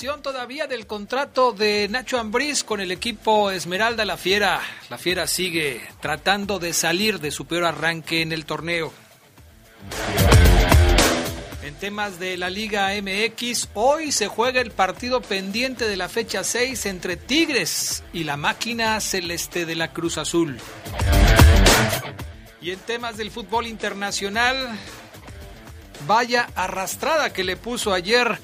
Todavía del contrato de Nacho Ambriz con el equipo Esmeralda La Fiera. La Fiera sigue tratando de salir de su peor arranque en el torneo. En temas de la Liga MX, hoy se juega el partido pendiente de la fecha 6 entre Tigres y la máquina celeste de la Cruz Azul. Y en temas del fútbol internacional, vaya arrastrada que le puso ayer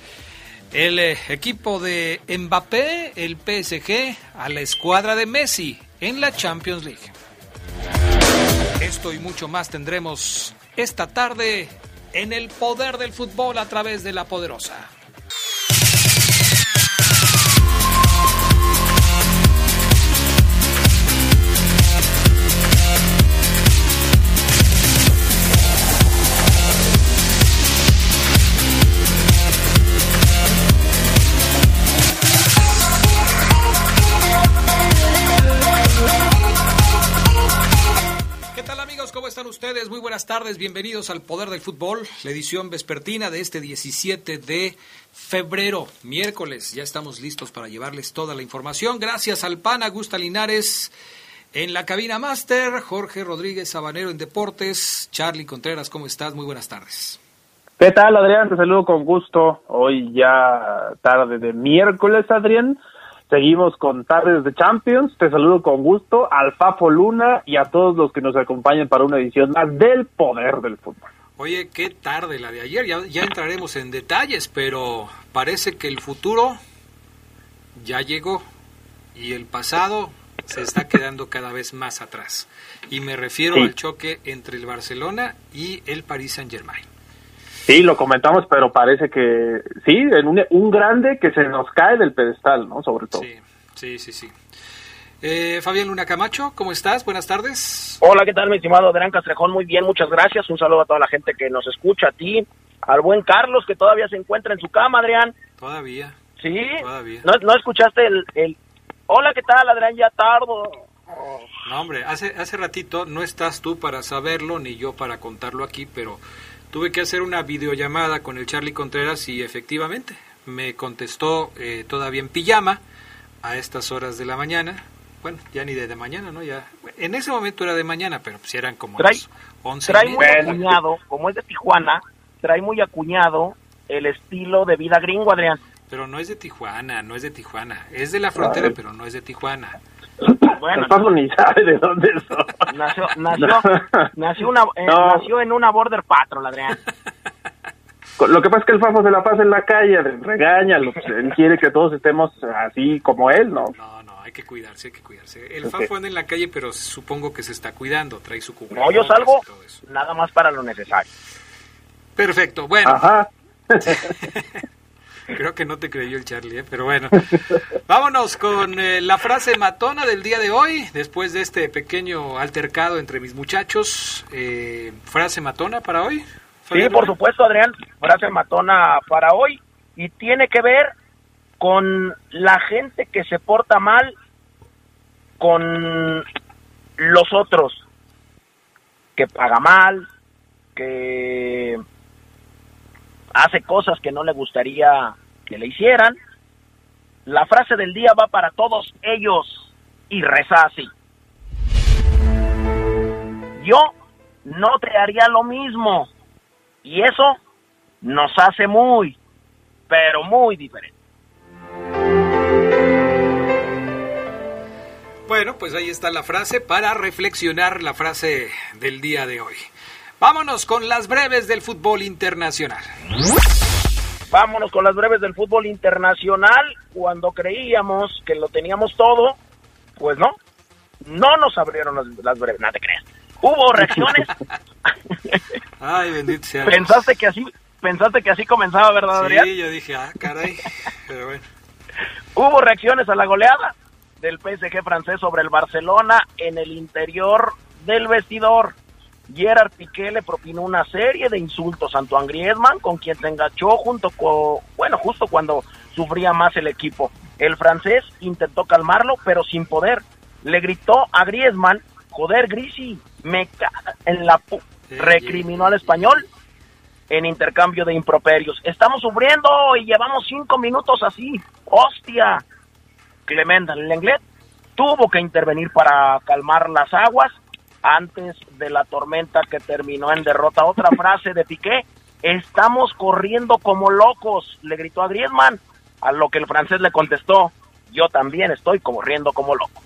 el eh, equipo de Mbappé, el PSG, a la escuadra de Messi en la Champions League. Esto y mucho más tendremos esta tarde en el poder del fútbol a través de la poderosa. Tal amigos? ¿Cómo están ustedes? Muy buenas tardes, bienvenidos al Poder del Fútbol, la edición vespertina de este 17 de febrero, miércoles. Ya estamos listos para llevarles toda la información. Gracias al PAN, Augusta Linares en la cabina máster, Jorge Rodríguez Sabanero en Deportes, Charlie Contreras, ¿cómo estás? Muy buenas tardes. ¿Qué tal, Adrián? Te saludo con gusto. Hoy ya tarde de miércoles, Adrián. Seguimos con tardes de Champions. Te saludo con gusto al Fafo Luna y a todos los que nos acompañan para una edición más del Poder del Fútbol. Oye, qué tarde la de ayer, ya, ya entraremos en detalles, pero parece que el futuro ya llegó y el pasado se está quedando cada vez más atrás. Y me refiero Sí. al choque entre el Barcelona y el Paris Saint Germain. Sí, lo comentamos, pero parece que sí, en un, un grande que se nos cae del pedestal, ¿no? Sobre todo. Sí, sí, sí, sí. Eh, Fabián Luna Camacho, ¿cómo estás? Buenas tardes. Hola, ¿qué tal, mi estimado Adrián Castrejón? Muy bien, muchas gracias. Un saludo a toda la gente que nos escucha, a ti, al buen Carlos, que todavía se encuentra en su cama, Adrián. Todavía. ¿Sí? Todavía. ¿No, no escuchaste el, el... Hola, ¿qué tal, Adrián? Ya tardo. No, hombre, hace, hace ratito no estás tú para saberlo ni yo para contarlo aquí, pero tuve que hacer una videollamada con el Charlie Contreras y efectivamente me contestó eh, todavía en pijama a estas horas de la mañana. Bueno, ya ni de, de mañana, ¿no? Ya En ese momento era de mañana, pero pues eran como Trae- las 11 y Trae muy acuñado, como es de Tijuana, trae muy acuñado el estilo de vida gringo, Adrián. Pero no es de Tijuana, no es de Tijuana. Es de la frontera, pero no es de Tijuana. Bueno, El Fafo ni sabe de dónde son. Nació, nació, No. nació, una, eh, No. nació en una border patrol, Adrián. Lo que pasa es que el Fafo se la pasa en la calle, regaña, él quiere que todos estemos así como él, ¿no? No, no, hay que cuidarse, hay que cuidarse. El. Fafo anda en la calle, pero supongo que se está cuidando, trae su No, cubrebocas yo salgo nada más para lo necesario. Perfecto, bueno, Ajá. creo que no te creyó el Charlie, ¿eh? pero bueno. Vámonos con eh, la frase matona del día de hoy, después de este pequeño altercado entre mis muchachos. Eh, ¿Frase matona para hoy? Sí, por supuesto, Adrián, frase matona para hoy y tiene que ver con la gente que se porta mal con los otros, que paga mal, que hace cosas que no le gustaría que le hicieran. La frase del día va para todos ellos y reza así. Yo no te haría lo mismo. Y eso nos hace muy, pero muy diferentes. Bueno, pues ahí está la frase para reflexionar la frase del día de hoy. Vámonos con las breves del fútbol internacional. Vámonos con las breves del fútbol internacional. Cuando creíamos que lo teníamos todo, pues no. No nos abrieron las, las breves, no te creas. Hubo reacciones. Ay, bendito sea. Pensaste que así pensaste que así comenzaba, ¿verdad, Adrián? Sí, yo dije, ah, caray. Pero bueno. Hubo reacciones a la goleada del PSG francés sobre el Barcelona en el interior del vestidor. Gerard Piqué le propinó una serie de insultos a Antoine Griezmann, con quien se engachó junto con, bueno, justo cuando sufría más el equipo. El francés intentó calmarlo, pero sin poder. Le gritó a Griezmann, joder, Grisi, me caga en la pu... Recriminó al español en intercambio de improperios. Estamos sufriendo y llevamos cinco minutos así. ¡Hostia! Clement Lenglet tuvo que intervenir para calmar las aguas antes de la tormenta que terminó en derrota. Otra frase de Piqué, estamos corriendo como locos, le gritó a Griezmann, a lo que el francés le contestó, yo también estoy corriendo como loco.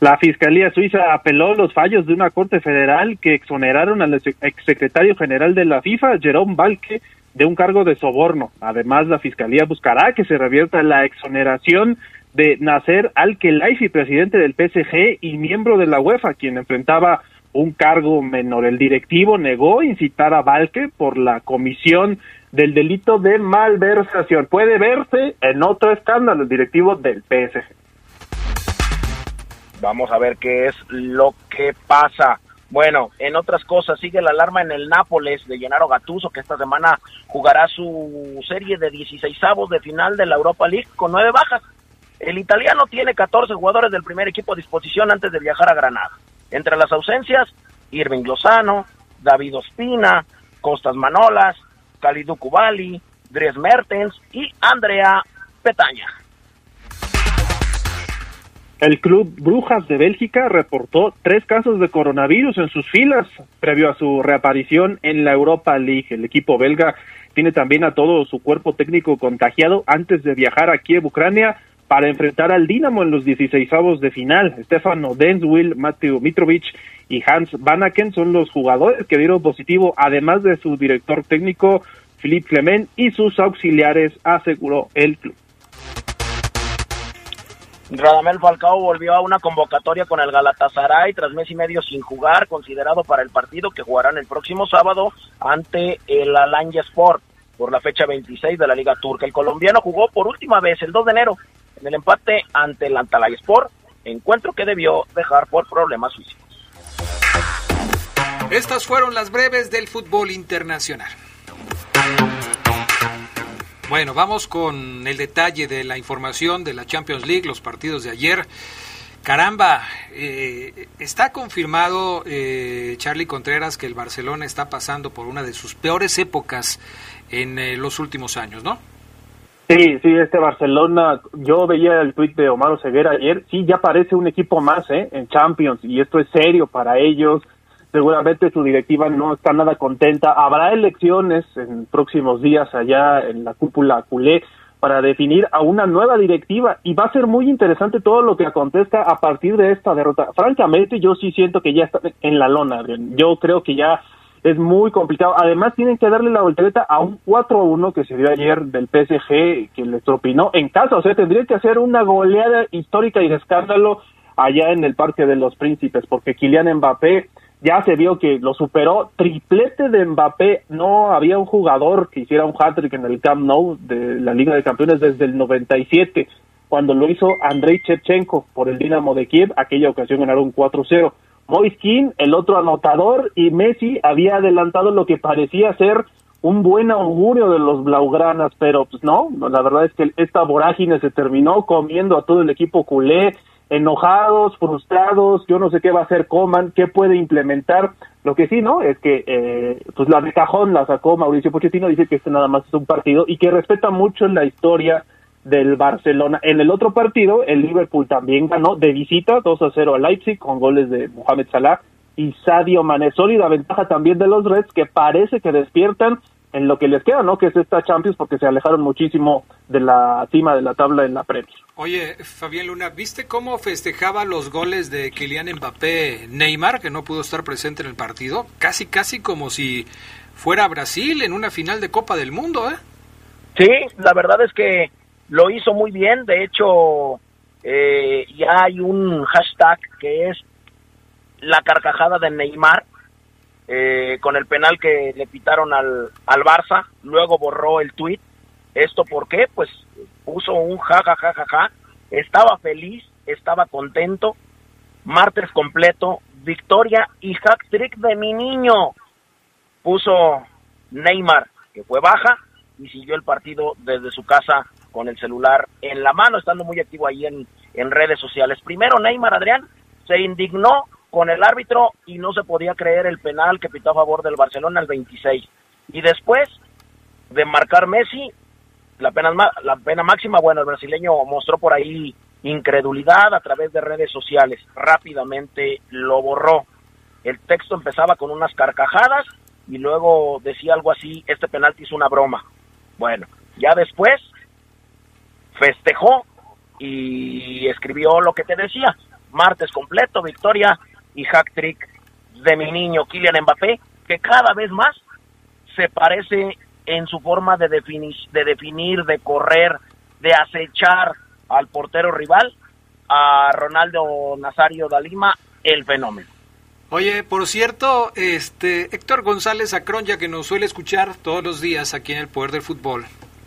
La Fiscalía Suiza apeló los fallos de una Corte Federal que exoneraron al exsecretario general de la FIFA, Jerome Balke, de un cargo de soborno. Además, la Fiscalía buscará que se revierta la exoneración de Nasser Al-Khelaifi, presidente del PSG y miembro de la UEFA, quien enfrentaba un cargo menor. El directivo negó incitar a Balke por la comisión del delito de malversación. Puede verse en otro escándalo, el directivo del PSG. Vamos a ver qué es lo que pasa. Bueno, en otras cosas, sigue la alarma en el Nápoles de Gennaro Gattuso, que esta semana jugará su serie de 16 avos de final de la Europa League con nueve bajas. El italiano tiene 14 jugadores del primer equipo a disposición antes de viajar a Granada. Entre las ausencias, Irving Lozano, David Ospina, Costas Manolas, Kalidou Kubali, Dries Mertens y Andrea Petaña. El club Brujas de Bélgica reportó tres casos de coronavirus en sus filas previo a su reaparición en la Europa League. El equipo belga tiene también a todo su cuerpo técnico contagiado antes de viajar a Kiev, Ucrania, para enfrentar al Dinamo en los 16 de final. Stefano Denswil, Mateo Mitrovic y Hans Vanaken son los jugadores que dieron positivo, además de su director técnico Philippe Clement y sus auxiliares, aseguró el club. Radamel Falcao volvió a una convocatoria con el Galatasaray tras mes y medio sin jugar, considerado para el partido que jugarán el próximo sábado ante el Alanya Sport por la fecha 26 de la Liga Turca. El colombiano jugó por última vez el 2 de enero el empate ante el Antalay Sport, encuentro que debió dejar por problemas físicos. Estas fueron las breves del fútbol internacional. Bueno, vamos con el detalle de la información de la Champions League, los partidos de ayer. Caramba, eh, está confirmado, eh, Charlie Contreras, que el Barcelona está pasando por una de sus peores épocas en eh, los últimos años, ¿no? Sí, sí, este Barcelona, yo veía el tweet de Omar Ceguera ayer, sí, ya parece un equipo más ¿eh? en Champions y esto es serio para ellos. Seguramente su directiva no está nada contenta. Habrá elecciones en próximos días allá en la cúpula culé para definir a una nueva directiva y va a ser muy interesante todo lo que acontezca a partir de esta derrota. Francamente, yo sí siento que ya está en la lona. Yo creo que ya es muy complicado. Además, tienen que darle la voltereta a un 4-1 que se dio ayer del PSG, que les tropinó en casa. O sea, tendría que hacer una goleada histórica y de escándalo allá en el Parque de los Príncipes, porque Kylian Mbappé ya se vio que lo superó. Triplete de Mbappé. No había un jugador que hiciera un hat-trick en el Camp Nou de la Liga de Campeones desde el 97, cuando lo hizo Andrei Shevchenko por el Dinamo de Kiev. Aquella ocasión ganaron 4-0. Moiskin, el otro anotador, y Messi había adelantado lo que parecía ser un buen augurio de los blaugranas, pero pues no, la verdad es que esta vorágine se terminó comiendo a todo el equipo culé, enojados, frustrados, yo no sé qué va a hacer Coman, qué puede implementar. Lo que sí, ¿no? Es que eh, pues la de cajón la sacó Mauricio Pochettino, dice que este nada más es un partido y que respeta mucho la historia del Barcelona. En el otro partido, el Liverpool también ganó de visita 2 a 0 a Leipzig con goles de Mohamed Salah y Sadio Mané. Sólida ventaja también de los Reds que parece que despiertan en lo que les queda, ¿no? Que es esta Champions porque se alejaron muchísimo de la cima de la tabla en la Premier. Oye, Fabián Luna, ¿viste cómo festejaba los goles de Kylian Mbappé Neymar, que no pudo estar presente en el partido? Casi, casi como si fuera Brasil en una final de Copa del Mundo, ¿eh? Sí, la verdad es que lo hizo muy bien, de hecho eh, ya hay un hashtag que es la carcajada de Neymar eh, con el penal que le pitaron al, al Barça, luego borró el tweet ¿Esto por qué? Pues puso un ja, ja, ja, ja, ja. Estaba feliz, estaba contento. Martes completo, victoria y hack trick de mi niño. Puso Neymar, que fue baja, y siguió el partido desde su casa con el celular en la mano, estando muy activo ahí en, en redes sociales. Primero Neymar Adrián se indignó con el árbitro y no se podía creer el penal que pitó a favor del Barcelona al 26. Y después de marcar Messi, la pena, la pena máxima, bueno, el brasileño mostró por ahí incredulidad a través de redes sociales. Rápidamente lo borró. El texto empezaba con unas carcajadas y luego decía algo así, este penalti es una broma. Bueno, ya después festejó y escribió lo que te decía, martes completo, victoria y hack trick de mi niño Kylian Mbappé, que cada vez más se parece en su forma de, definir, de definir, de correr, de acechar al portero rival, a Ronaldo Nazario Dalima, el fenómeno. Oye, por cierto, este Héctor González Acron, ya que nos suele escuchar todos los días aquí en el Poder del Fútbol,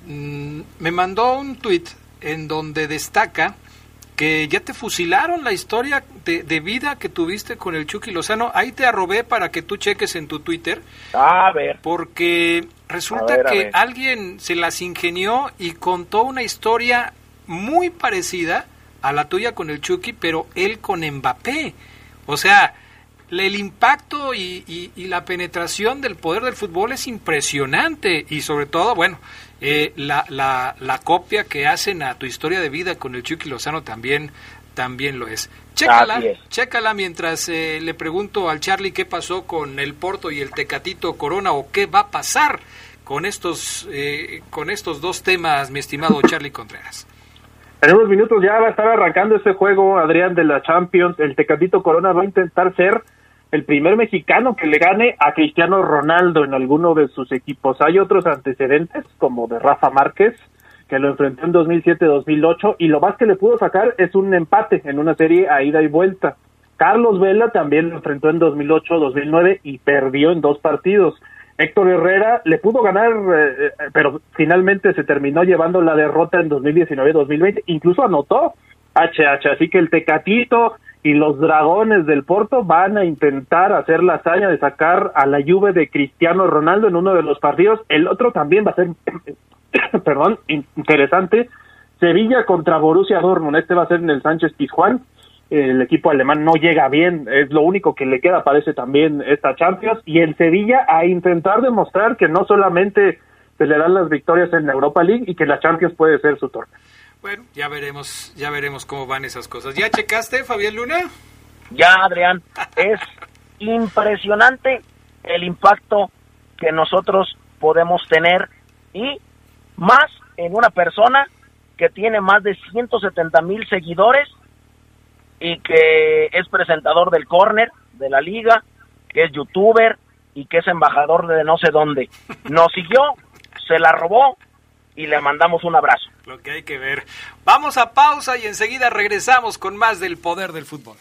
mm, me mandó un tuit en donde destaca que ya te fusilaron la historia de, vida que tuviste con el Chucky Lozano. Ahí te arrobé para que tú cheques en tu Twitter. A ver. Porque resulta que alguien se las ingenió y contó una historia muy parecida a la tuya con el Chucky, pero él con Mbappé. O sea, el impacto y, y, la penetración del poder del fútbol es impresionante y sobre todo, bueno, eh, la, la, la, copia que hacen a tu historia de vida con el Chucky Lozano también, también lo es. Chécala, chécala mientras eh, le pregunto al Charlie qué pasó con el Porto y el Tecatito Corona o qué va a pasar con estos, eh, con estos dos temas, mi estimado Charlie Contreras. En unos minutos ya va a estar arrancando ese juego, Adrián, de la Champions. El Tecatito Corona va a intentar ser el primer mexicano que le gane a Cristiano Ronaldo en alguno de sus equipos. Hay otros antecedentes, como de Rafa Márquez, que lo enfrentó en 2007-2008, y lo más que le pudo sacar es un empate en una serie a ida y vuelta. Carlos Vela también lo enfrentó en 2008-2009 y perdió en dos partidos. Héctor Herrera le pudo ganar, eh, eh, pero finalmente se terminó llevando la derrota en 2019-2020, incluso anotó HH, así que el Tecatito, y los dragones del Porto van a intentar hacer la hazaña de sacar a la Juve de Cristiano Ronaldo en uno de los partidos. El otro también va a ser, perdón, interesante. Sevilla contra Borussia Dortmund. Este va a ser en el Sánchez Pizjuán. El equipo alemán no llega bien, es lo único que le queda, parece también esta Champions. Y el Sevilla a intentar demostrar que no solamente se le dan las victorias en la Europa League y que la Champions puede ser su torneo. Bueno, ya veremos, ya veremos cómo van esas cosas. ¿Ya checaste, Fabián Luna? Ya, Adrián. es impresionante el impacto que nosotros podemos tener y más en una persona que tiene más de 170 mil seguidores y que es presentador del corner de la liga, que es youtuber y que es embajador de no sé dónde. Nos siguió, se la robó y le mandamos un abrazo. Lo que hay que ver. Vamos a pausa y enseguida regresamos con más del poder del fútbol.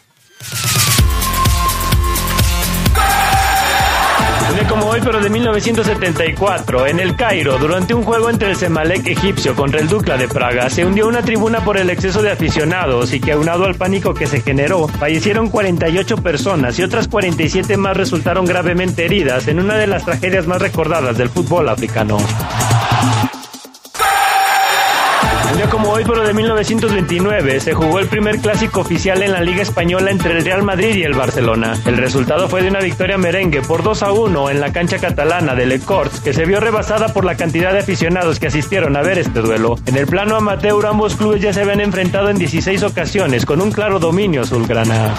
Un día como hoy, pero de 1974, en el Cairo, durante un juego entre el Semalek egipcio contra el Dukla de Praga, se hundió una tribuna por el exceso de aficionados y que aunado al pánico que se generó, fallecieron 48 personas y otras 47 más resultaron gravemente heridas en una de las tragedias más recordadas del fútbol africano. Como hoy, pero de 1929, se jugó el primer clásico oficial en la Liga Española entre el Real Madrid y el Barcelona. El resultado fue de una victoria merengue por 2 a 1 en la cancha catalana de Le Corts, que se vio rebasada por la cantidad de aficionados que asistieron a ver este duelo. En el plano amateur, ambos clubes ya se habían enfrentado en 16 ocasiones, con un claro dominio azulgrana.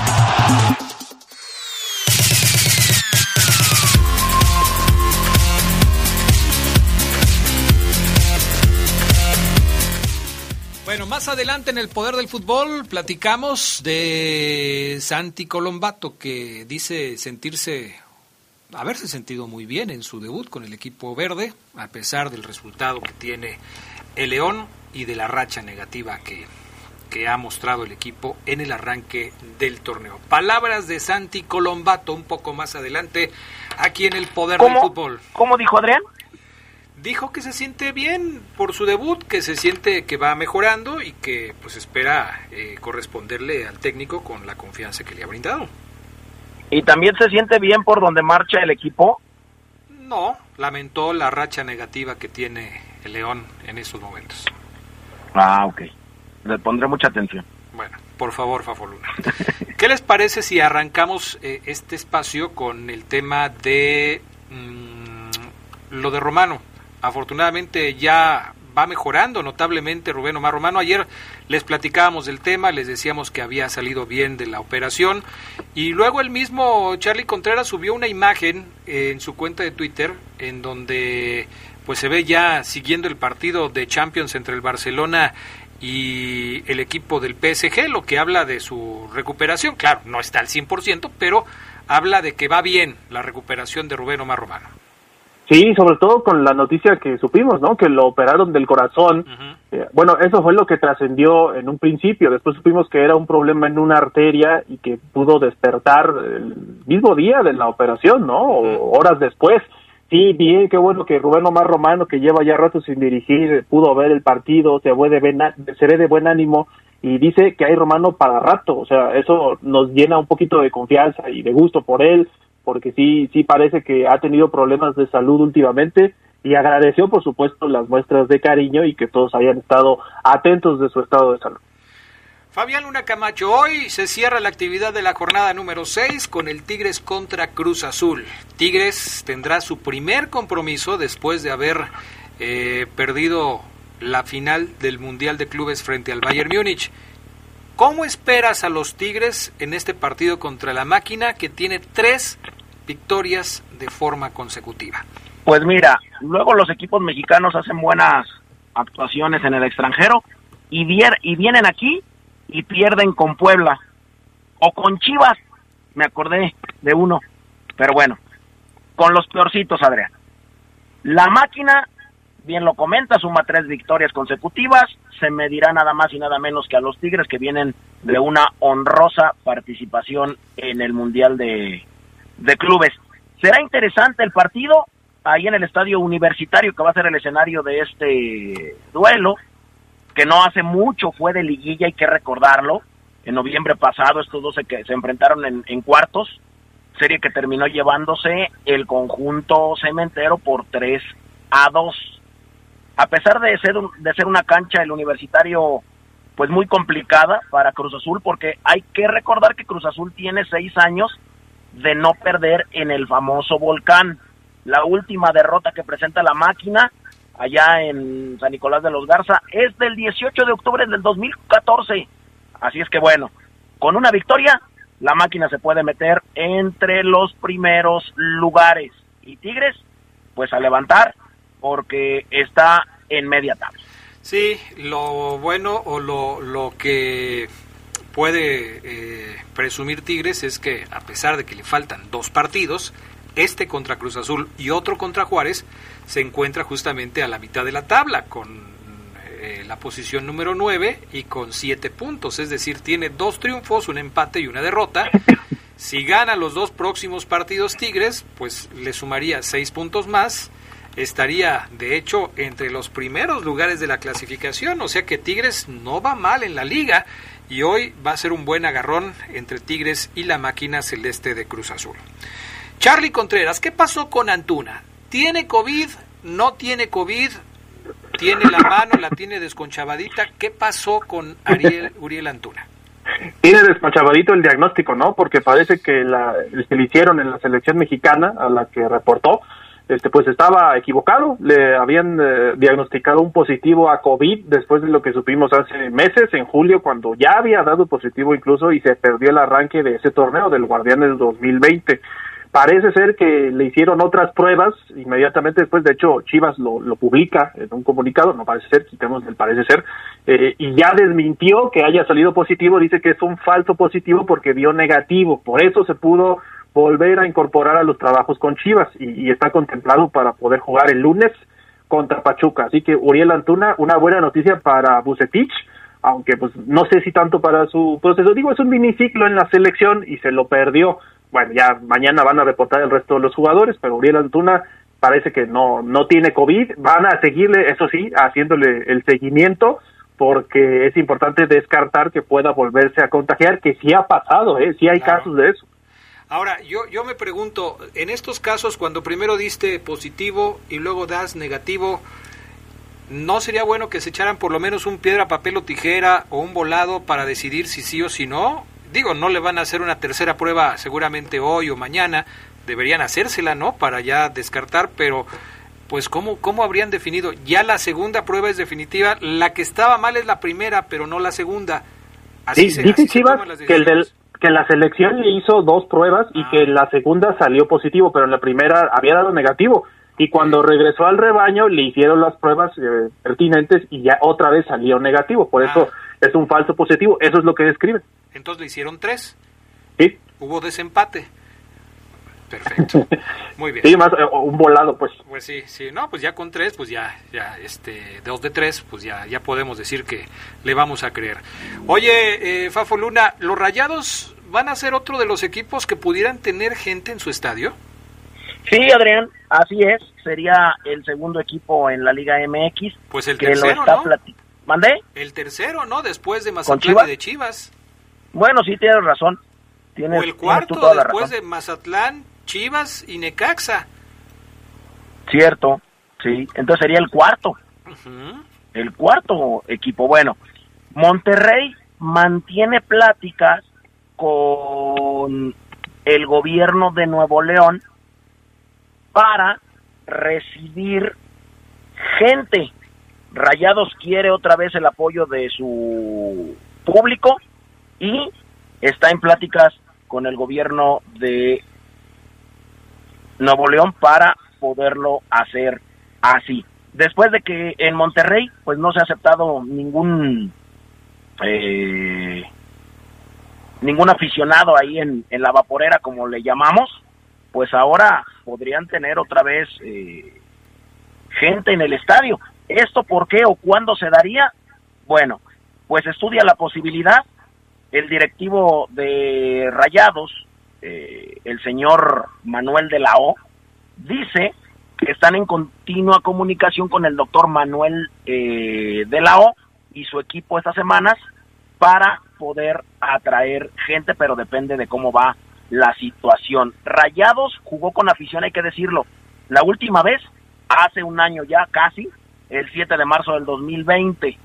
Más adelante en el Poder del Fútbol platicamos de Santi Colombato, que dice sentirse, haberse sentido muy bien en su debut con el equipo verde, a pesar del resultado que tiene el León y de la racha negativa que, que ha mostrado el equipo en el arranque del torneo. Palabras de Santi Colombato un poco más adelante aquí en el Poder del Fútbol. ¿Cómo dijo Adrián? Dijo que se siente bien por su debut, que se siente que va mejorando y que pues espera eh, corresponderle al técnico con la confianza que le ha brindado. ¿Y también se siente bien por donde marcha el equipo? No, lamentó la racha negativa que tiene el León en estos momentos. Ah, ok. Le pondré mucha atención. Bueno, por favor, Fafoluna. ¿Qué les parece si arrancamos eh, este espacio con el tema de mm, lo de Romano? Afortunadamente ya va mejorando notablemente Rubén Omar Romano. Ayer les platicábamos del tema, les decíamos que había salido bien de la operación y luego el mismo Charlie Contreras subió una imagen en su cuenta de Twitter en donde pues se ve ya siguiendo el partido de Champions entre el Barcelona y el equipo del PSG, lo que habla de su recuperación. Claro, no está al 100%, pero habla de que va bien la recuperación de Rubén Omar Romano. Sí, sobre todo con la noticia que supimos, ¿no? Que lo operaron del corazón. Eh, bueno, eso fue lo que trascendió en un principio. Después supimos que era un problema en una arteria y que pudo despertar el mismo día de la operación, ¿no? O horas después. Sí, bien, qué bueno que Rubén Omar Romano, que lleva ya rato sin dirigir, pudo ver el partido, se, ve de, se ve de buen ánimo y dice que hay Romano para rato. O sea, eso nos llena un poquito de confianza y de gusto por él porque sí, sí parece que ha tenido problemas de salud últimamente y agradeció, por supuesto, las muestras de cariño y que todos hayan estado atentos de su estado de salud. Fabián Luna Camacho, hoy se cierra la actividad de la jornada número 6 con el Tigres contra Cruz Azul. Tigres tendrá su primer compromiso después de haber eh, perdido la final del Mundial de Clubes frente al Bayern Múnich. ¿Cómo esperas a los Tigres en este partido contra la máquina que tiene tres victorias de forma consecutiva. Pues mira, luego los equipos mexicanos hacen buenas actuaciones en el extranjero y, y vienen aquí y pierden con Puebla o con Chivas, me acordé de uno, pero bueno, con los peorcitos, Adrián. La máquina, bien lo comenta, suma tres victorias consecutivas, se medirá nada más y nada menos que a los Tigres que vienen de una honrosa participación en el Mundial de, de clubes. Será interesante el partido ahí en el estadio universitario que va a ser el escenario de este duelo, que no hace mucho fue de liguilla, hay que recordarlo. En noviembre pasado estos dos se, se enfrentaron en, cuartos, serie que terminó llevándose el conjunto cementero por 3 a 2. A pesar de ser, de ser una cancha el universitario pues muy complicada para Cruz Azul porque hay que recordar que Cruz Azul tiene seis años de no perder en el famoso volcán. La última derrota que presenta la máquina allá en San Nicolás de los Garza es del 18 de octubre del 2014. Así es que bueno, con una victoria la máquina se puede meter entre los primeros lugares. Y Tigres, pues a levantar porque está en media tabla. Sí, lo bueno o lo, lo que puede eh, presumir Tigres es que a pesar de que le faltan dos partidos, este contra Cruz Azul y otro contra Juárez, se encuentra justamente a la mitad de la tabla con eh, la posición número 9 y con 7 puntos, es decir, tiene dos triunfos, un empate y una derrota. Si gana los dos próximos partidos Tigres, pues le sumaría 6 puntos más. Estaría de hecho entre los primeros lugares de la clasificación, o sea que Tigres no va mal en la liga y hoy va a ser un buen agarrón entre Tigres y la máquina celeste de Cruz Azul. Charlie Contreras, ¿qué pasó con Antuna? ¿Tiene COVID? ¿No tiene COVID? ¿Tiene la mano? ¿La tiene desconchavadita? ¿Qué pasó con Ariel Uriel Antuna? Tiene desconchavadito el diagnóstico, ¿no? Porque parece que la, que le hicieron en la selección mexicana, a la que reportó, este pues estaba equivocado, le habían eh, diagnosticado un positivo a COVID después de lo que supimos hace meses, en julio, cuando ya había dado positivo incluso y se perdió el arranque de ese torneo del Guardianes 2020. Parece ser que le hicieron otras pruebas inmediatamente después, de hecho Chivas lo, lo publica en un comunicado, no parece ser, quitemos el parece ser, eh, y ya desmintió que haya salido positivo, dice que es un falso positivo porque dio negativo, por eso se pudo volver a incorporar a los trabajos con Chivas y, está contemplado para poder jugar el lunes contra Pachuca. Así que Uriel Antuna, una buena noticia para Bucetich, aunque pues no sé si tanto para su proceso. Digo, es un miniciclo en la selección y se lo perdió. Bueno, ya mañana van a reportar el resto de los jugadores, pero Uriel Antuna parece que no, no tiene COVID, van a seguirle, eso sí, haciéndole el seguimiento, porque es importante descartar que pueda volverse a contagiar, que sí ha pasado, ¿eh? sí hay casos de eso. Ahora, yo, yo me pregunto, en estos casos, cuando primero diste positivo y luego das negativo, ¿no sería bueno que se echaran por lo menos un piedra, papel o tijera o un volado para decidir si sí o si no? Digo, no le van a hacer una tercera prueba seguramente hoy o mañana, deberían hacérsela, ¿no? Para ya descartar, pero pues ¿cómo, cómo habrían definido? Ya la segunda prueba es definitiva, la que estaba mal es la primera, pero no la segunda. Así sí, dice Chivas que el del que la selección le hizo dos pruebas y que en la segunda salió positivo, pero en la primera había dado negativo. Y cuando regresó al rebaño le hicieron las pruebas eh, pertinentes y ya otra vez salió negativo. Por eso ah. es un falso positivo. Eso es lo que describe. Entonces le hicieron tres. Sí. Hubo desempate. Perfecto. Muy bien. Sí, más eh, un volado, pues. Pues sí, sí. No, pues ya con tres, pues ya, ya, este, dos de tres, pues ya, ya podemos decir que le vamos a creer. Oye, eh, Fafo Luna, ¿los Rayados van a ser otro de los equipos que pudieran tener gente en su estadio? Sí, Adrián, así es. Sería el segundo equipo en la Liga MX. Pues el tercero, ¿no? ¿Mandé? El tercero, ¿no? Después de Mazatlán y de Chivas. Bueno, sí, tienes razón. o el cuarto después de Mazatlán, Chivas y Necaxa. Cierto, sí. Entonces sería el cuarto. El cuarto equipo. Bueno, Monterrey mantiene pláticas con el gobierno de Nuevo León para recibir gente. Rayados quiere otra vez el apoyo de su público y está en pláticas con el gobierno de Nuevo León para poderlo hacer así. Después de que en Monterrey pues no se ha aceptado ningún eh, ningún aficionado ahí en, en, la vaporera como le llamamos, pues ahora podrían tener otra vez eh, gente en el estadio. ¿Esto por qué o cuándo se daría? Bueno, pues estudia la posibilidad. El directivo de Rayados, eh, el señor Manuel de la O, dice que están en continua comunicación con el doctor Manuel eh, de la O y su equipo estas semanas para poder atraer gente, pero depende de cómo va la situación. Rayados jugó con afición, hay que decirlo. La última vez, hace un año ya casi, el 7 de marzo del 2020,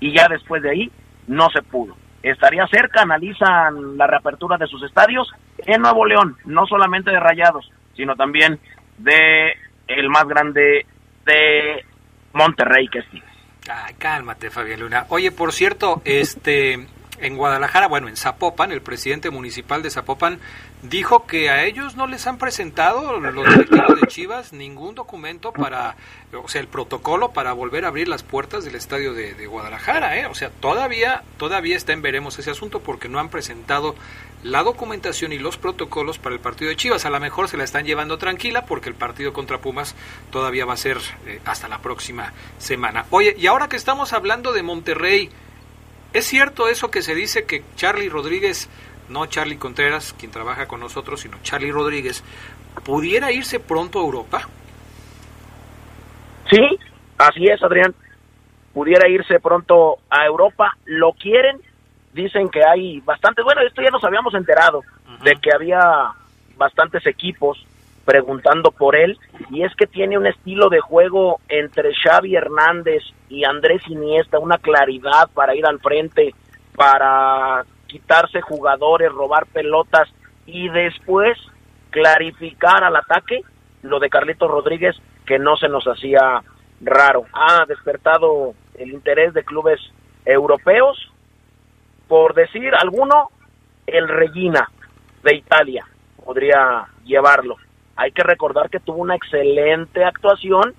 y ya después de ahí no se pudo estaría cerca, analizan la reapertura de sus estadios en Nuevo León, no solamente de Rayados, sino también de el más grande de Monterrey, que es Ay, cálmate, Fabián Luna. Oye, por cierto, este en Guadalajara, bueno, en Zapopan, el presidente municipal de Zapopan dijo que a ellos no les han presentado los directivos de Chivas ningún documento para, o sea, el protocolo para volver a abrir las puertas del estadio de, Guadalajara, ¿eh? O sea, todavía, todavía está en veremos ese asunto porque no han presentado la documentación y los protocolos para el partido de Chivas. A lo mejor se la están llevando tranquila porque el partido contra Pumas todavía va a ser eh, hasta la próxima semana. Oye, y ahora que estamos hablando de Monterrey, ¿Es cierto eso que se dice que Charlie Rodríguez, no Charlie Contreras, quien trabaja con nosotros, sino Charlie Rodríguez, pudiera irse pronto a Europa? Sí, así es, Adrián. Pudiera irse pronto a Europa. Lo quieren. Dicen que hay bastantes. Bueno, esto ya nos habíamos enterado de que había bastantes equipos preguntando por él y es que tiene un estilo de juego entre Xavi Hernández y Andrés Iniesta, una claridad para ir al frente, para quitarse jugadores, robar pelotas y después clarificar al ataque lo de Carlitos Rodríguez que no se nos hacía raro. Ha despertado el interés de clubes europeos, por decir alguno, el Regina de Italia podría llevarlo hay que recordar que tuvo una excelente actuación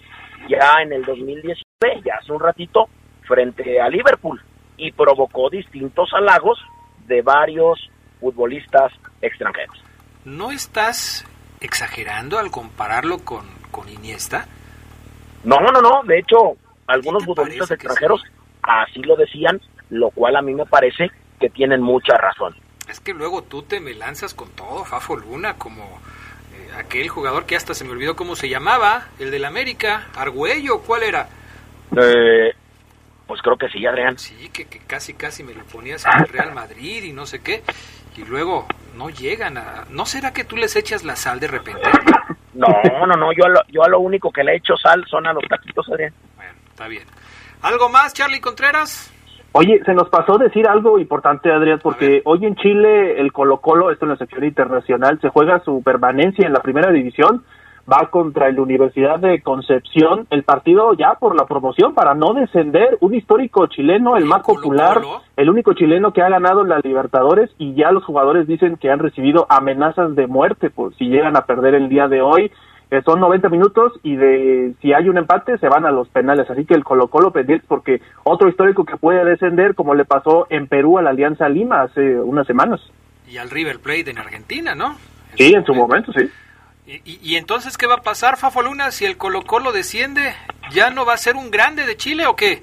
ya en el 2019, ya hace un ratito, frente a Liverpool y provocó distintos halagos de varios futbolistas extranjeros. ¿No estás exagerando al compararlo con, con Iniesta? No, no, no. De hecho, algunos futbolistas extranjeros así lo decían, lo cual a mí me parece que tienen mucha razón. Es que luego tú te me lanzas con todo, Fafo Luna, como aquel jugador que hasta se me olvidó cómo se llamaba, el del América, Argüello, ¿cuál era? Eh, pues creo que sí, Adrián. Sí, que, que casi casi me lo ponías en el Real Madrid y no sé qué, y luego no llegan a... ¿No será que tú les echas la sal de repente? No, no, no, yo a, lo, yo a lo único que le echo sal son a los taquitos, Adrián. Bueno, está bien. ¿Algo más, Charlie Contreras? Oye, se nos pasó decir algo importante, Adrián, porque hoy en Chile el Colo Colo, esto en la sección internacional, se juega su permanencia en la primera división, va contra la Universidad de Concepción, el partido ya por la promoción para no descender, un histórico chileno, el más popular, el único chileno que ha ganado la Libertadores y ya los jugadores dicen que han recibido amenazas de muerte por si llegan a perder el día de hoy eh, son 90 minutos y de si hay un empate se van a los penales. Así que el Colo Colo pendiente porque otro histórico que puede descender como le pasó en Perú a la Alianza Lima hace unas semanas. Y al River Plate en Argentina, ¿no? En sí, en su momento, sí. Y, y, y, entonces qué va a pasar, Fafo Luna, si el Colo Colo desciende? ¿Ya no va a ser un grande de Chile o qué?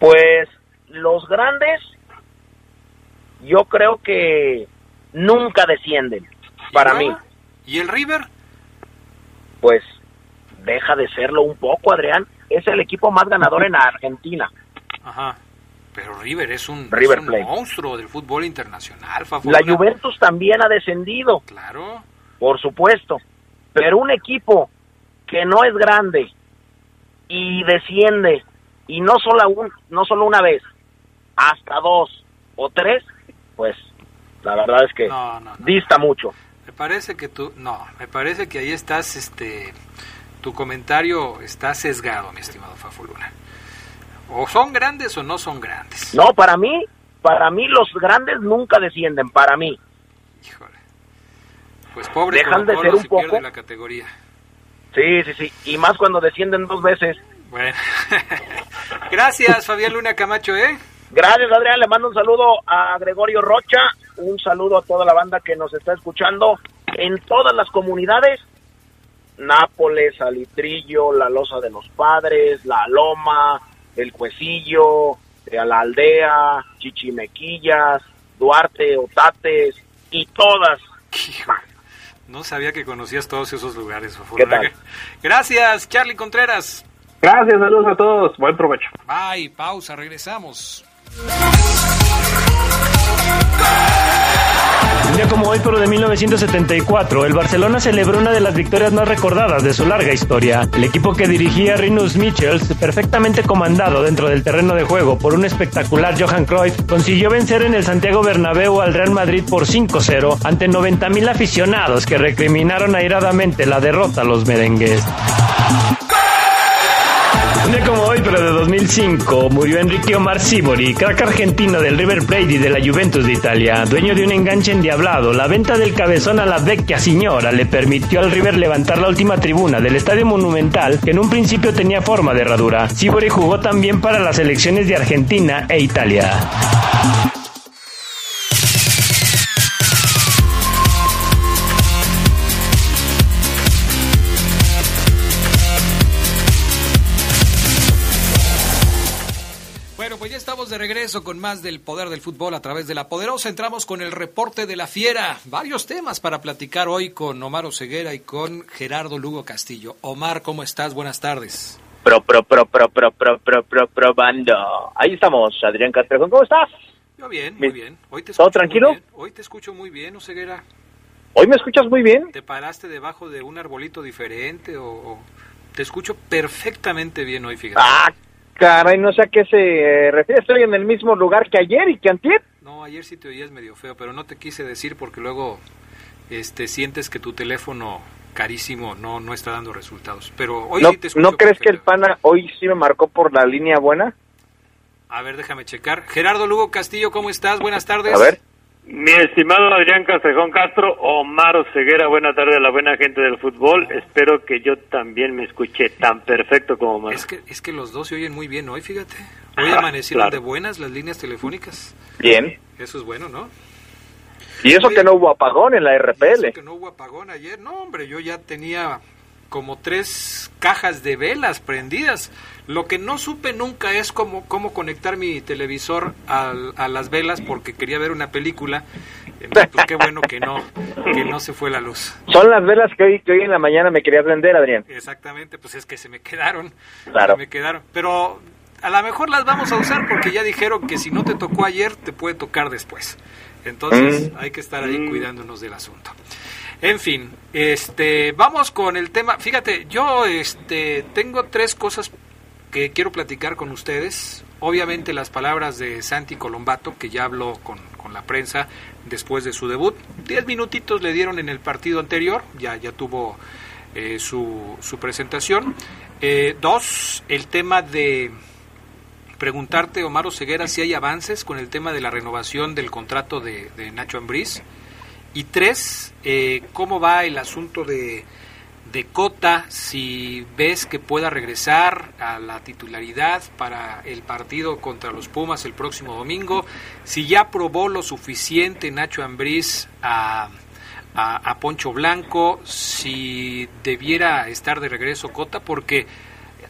Pues los grandes yo creo que nunca descienden, para mí. ¿Y el River? Pues deja de serlo un poco, Adrián. Es el equipo más ganador en Argentina. Ajá. Pero River es un, River es un monstruo del fútbol internacional. La Juventus también ha descendido. Claro. Por supuesto. Pero un equipo que no es grande y desciende y no solo, un, no solo una vez, hasta dos o tres, pues la verdad es que no, no, no. dista mucho. Parece que tú, no, me parece que ahí estás, este, tu comentario está sesgado, mi estimado Fafuluna. O son grandes o no son grandes. No, para mí, para mí los grandes nunca descienden, para mí. Híjole. Pues pobre Dejan de ser un si poco la categoría. Sí, sí, sí, y más cuando descienden dos veces. Bueno. Gracias, Fabián Luna Camacho, ¿eh? Gracias, Adrián. Le mando un saludo a Gregorio Rocha, un saludo a toda la banda que nos está escuchando en todas las comunidades. Nápoles, Salitrillo, La Loza de los Padres, La Loma, El Cuecillo, a la Aldea, Chichimequillas, Duarte, Otates y todas. No sabía que conocías todos esos lugares. Por ¿Qué tal? Gracias, Charlie Contreras. Gracias, saludos a todos. Buen provecho. Bye, pausa, regresamos. Un día como hoy, pero de 1974, el Barcelona celebró una de las victorias más recordadas de su larga historia. El equipo que dirigía Rinus Michels, perfectamente comandado dentro del terreno de juego por un espectacular Johan Cruyff, consiguió vencer en el Santiago Bernabéu al Real Madrid por 5-0 ante 90.000 aficionados que recriminaron airadamente la derrota a los merengues. Un día como hoy, pero de 2005, murió Enrique Omar Sibori, crack argentino del River Plate y de la Juventus de Italia. Dueño de un enganche endiablado, la venta del cabezón a la vecchia señora le permitió al River levantar la última tribuna del Estadio Monumental, que en un principio tenía forma de herradura. Sibori jugó también para las selecciones de Argentina e Italia. Regreso con más del poder del fútbol a través de la poderosa. Entramos con el reporte de la fiera. Varios temas para platicar hoy con Omar Oseguera y con Gerardo Lugo Castillo. Omar, ¿cómo estás? Buenas tardes. Pro, pro, pro, pro, pro, pro, pro, pro, probando. Ahí estamos, Adrián Castrejón. ¿Cómo estás? Yo bien, muy bien. Hoy te ¿Todo tranquilo? Hoy te escucho muy bien, Oseguera. ¿Hoy me escuchas muy bien? ¿Te paraste debajo de un arbolito diferente o, o... te escucho perfectamente bien hoy, fíjate? Ah, Caray, no sé a qué se eh, refiere. Estoy en el mismo lugar que ayer y que antier. No, ayer sí te oías medio feo, pero no te quise decir porque luego este sientes que tu teléfono carísimo no no está dando resultados. Pero hoy ¿No, sí te escucho ¿no crees perfecto. que el pana hoy sí me marcó por la línea buena? A ver, déjame checar. Gerardo Lugo Castillo, ¿cómo estás? Buenas tardes. A ver. Mi estimado Adrián Castrejón Castro, Omar Ceguera, buena tarde a la buena gente del fútbol. Espero que yo también me escuche tan perfecto como Omar. Es que, es que los dos se oyen muy bien hoy, fíjate. Hoy amanecieron claro. de buenas las líneas telefónicas. Bien. Eso es bueno, ¿no? Y eso Oye, que no hubo apagón en la y RPL. eso que no hubo apagón ayer. No, hombre, yo ya tenía como tres cajas de velas prendidas. Lo que no supe nunca es cómo, cómo conectar mi televisor al- a, las velas porque quería ver una película. Entonces, pues qué bueno que no, que no se fue la luz. Son las velas que hoy, que hoy en la mañana me quería prender, Adrián. Exactamente, pues es que se me quedaron. Claro. Se me quedaron. Pero a lo mejor las vamos a usar porque ya dijeron que si no te tocó ayer, te puede tocar después. Entonces Mm. hay que estar ahí cuidándonos del asunto. En fin, este, vamos con el tema. Fíjate, yo este, tengo tres cosas que quiero platicar con ustedes. Obviamente las palabras de Santi Colombato, que ya habló con, con la prensa después de su debut. Diez minutitos le dieron en el partido anterior, ya, ya tuvo eh, su, su presentación. Eh, dos, el tema de preguntarte, Omar Ceguera, si hay avances con el tema de la renovación del contrato de, de Nacho Ambriz. Y tres, eh, ¿cómo va el asunto de, de Cota? Si ves que pueda regresar a la titularidad para el partido contra los Pumas el próximo domingo, si ya probó lo suficiente Nacho Ambriz a, a, a Poncho Blanco, si debiera estar de regreso Cota, porque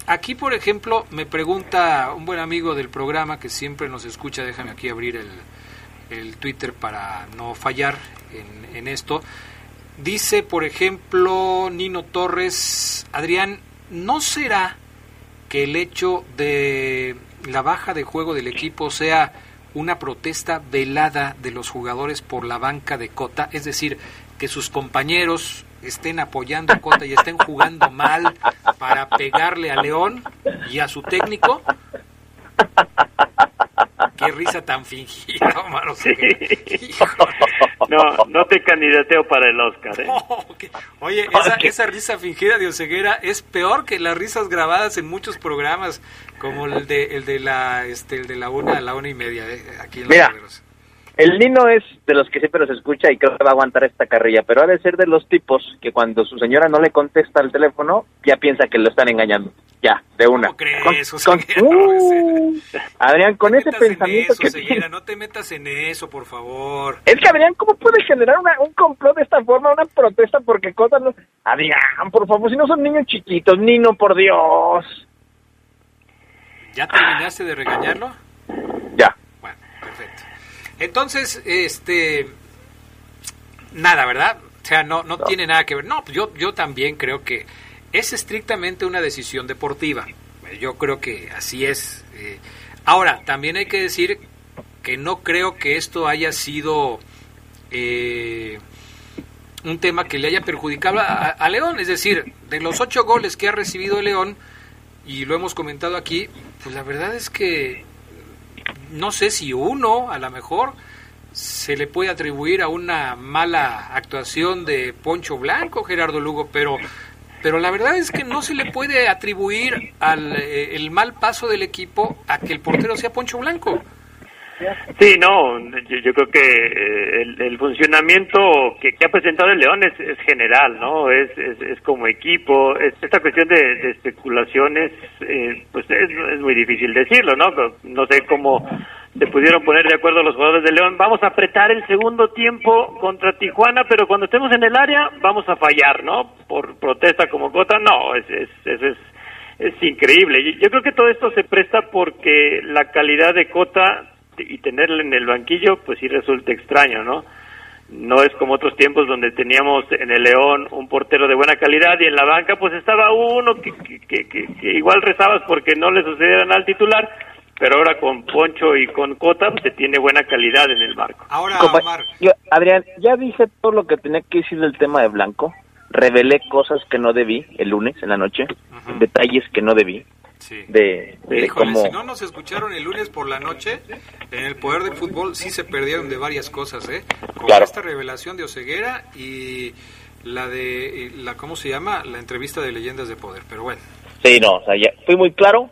aquí, por ejemplo, me pregunta un buen amigo del programa que siempre nos escucha, déjame aquí abrir el, el Twitter para no fallar en, en esto. Dice, por ejemplo, Nino Torres, Adrián, ¿no será que el hecho de la baja de juego del equipo sea una protesta velada de los jugadores por la banca de Cota? Es decir, que sus compañeros estén apoyando a Cota y estén jugando mal para pegarle a León y a su técnico. Qué risa tan fingida, Omar Oseguera. No, no te candidateo para el Oscar, ¿eh? Oh, qué- Oye, esa, esa risa fingida de Oseguera es peor que las risas grabadas en muchos programas, como el de, el de la este, el de la una a la una y media, eh, aquí en Los Mira. Guerreros. El Nino es de los que siempre los escucha y creo que va a aguantar esta carrilla, pero ha de ser de los tipos que cuando su señora no le contesta al teléfono, ya piensa que lo están engañando. Ya, de una. ¿Cómo crees, Con-? Uh, Adrián, con No ese pensamiento eso, que no te metas en eso, por favor. Es que Adrián, ¿cómo puede generar una- un complot de esta forma, una protesta porque cosas no... Adrián, por favor, si no son niños chiquitos, Nino, por Dios. ¿Ya terminaste de regañarlo? Ya. Entonces, este, nada, ¿verdad? O sea, no, no, tiene nada que ver. No, yo, yo también creo que es estrictamente una decisión deportiva. Yo creo que así es. Eh, ahora, también hay que decir que no creo que esto haya sido eh, un tema que le haya perjudicado a, a León. Es decir, de los ocho goles que ha recibido León, y lo hemos comentado aquí, pues la verdad es que no sé si uno, a lo mejor, se le puede atribuir a una mala actuación de Poncho Blanco, Gerardo Lugo, pero, pero la verdad es que no se le puede atribuir al eh, el mal paso del equipo a que el portero sea Poncho Blanco. Sí, no, yo, yo creo que eh, el, funcionamiento que, que ha presentado el León es, es general, ¿no? Es, es, como equipo. Es, esta cuestión de, especulaciones, eh, pues es, muy difícil decirlo, ¿no? No sé cómo se pudieron poner de acuerdo los jugadores de León. Vamos a apretar el segundo tiempo contra Tijuana, pero cuando estemos en el área vamos a fallar, ¿no? Por protesta como Cota, no, es, es, es, es, increíble. Yo creo que todo esto se presta porque la calidad de Cota y tenerle en el banquillo, pues sí resulta extraño, ¿no? No es como otros tiempos donde teníamos en el León un portero de buena calidad y en la banca pues estaba uno que, que, que- que- que igual rezabas porque no le sucedieran al titular, pero ahora con Poncho y con Cota pues se tiene buena calidad en el marco. Ahora, Omar, yo- Adrián, ya dije todo lo que tenía que decir del tema de Blanco. Revelé cosas que no debí el lunes en la noche, detalles que no debí sí. de, de Híjole, cómo... si no nos escucharon el lunes por la noche, en el poder del fútbol sí se perdieron de varias cosas, ¿eh? Como Claro. esta revelación de Oceguera y la de, la ¿cómo se llama? La entrevista de Leyendas de Poder, pero bueno. Sí, no, o sea, ya fui muy claro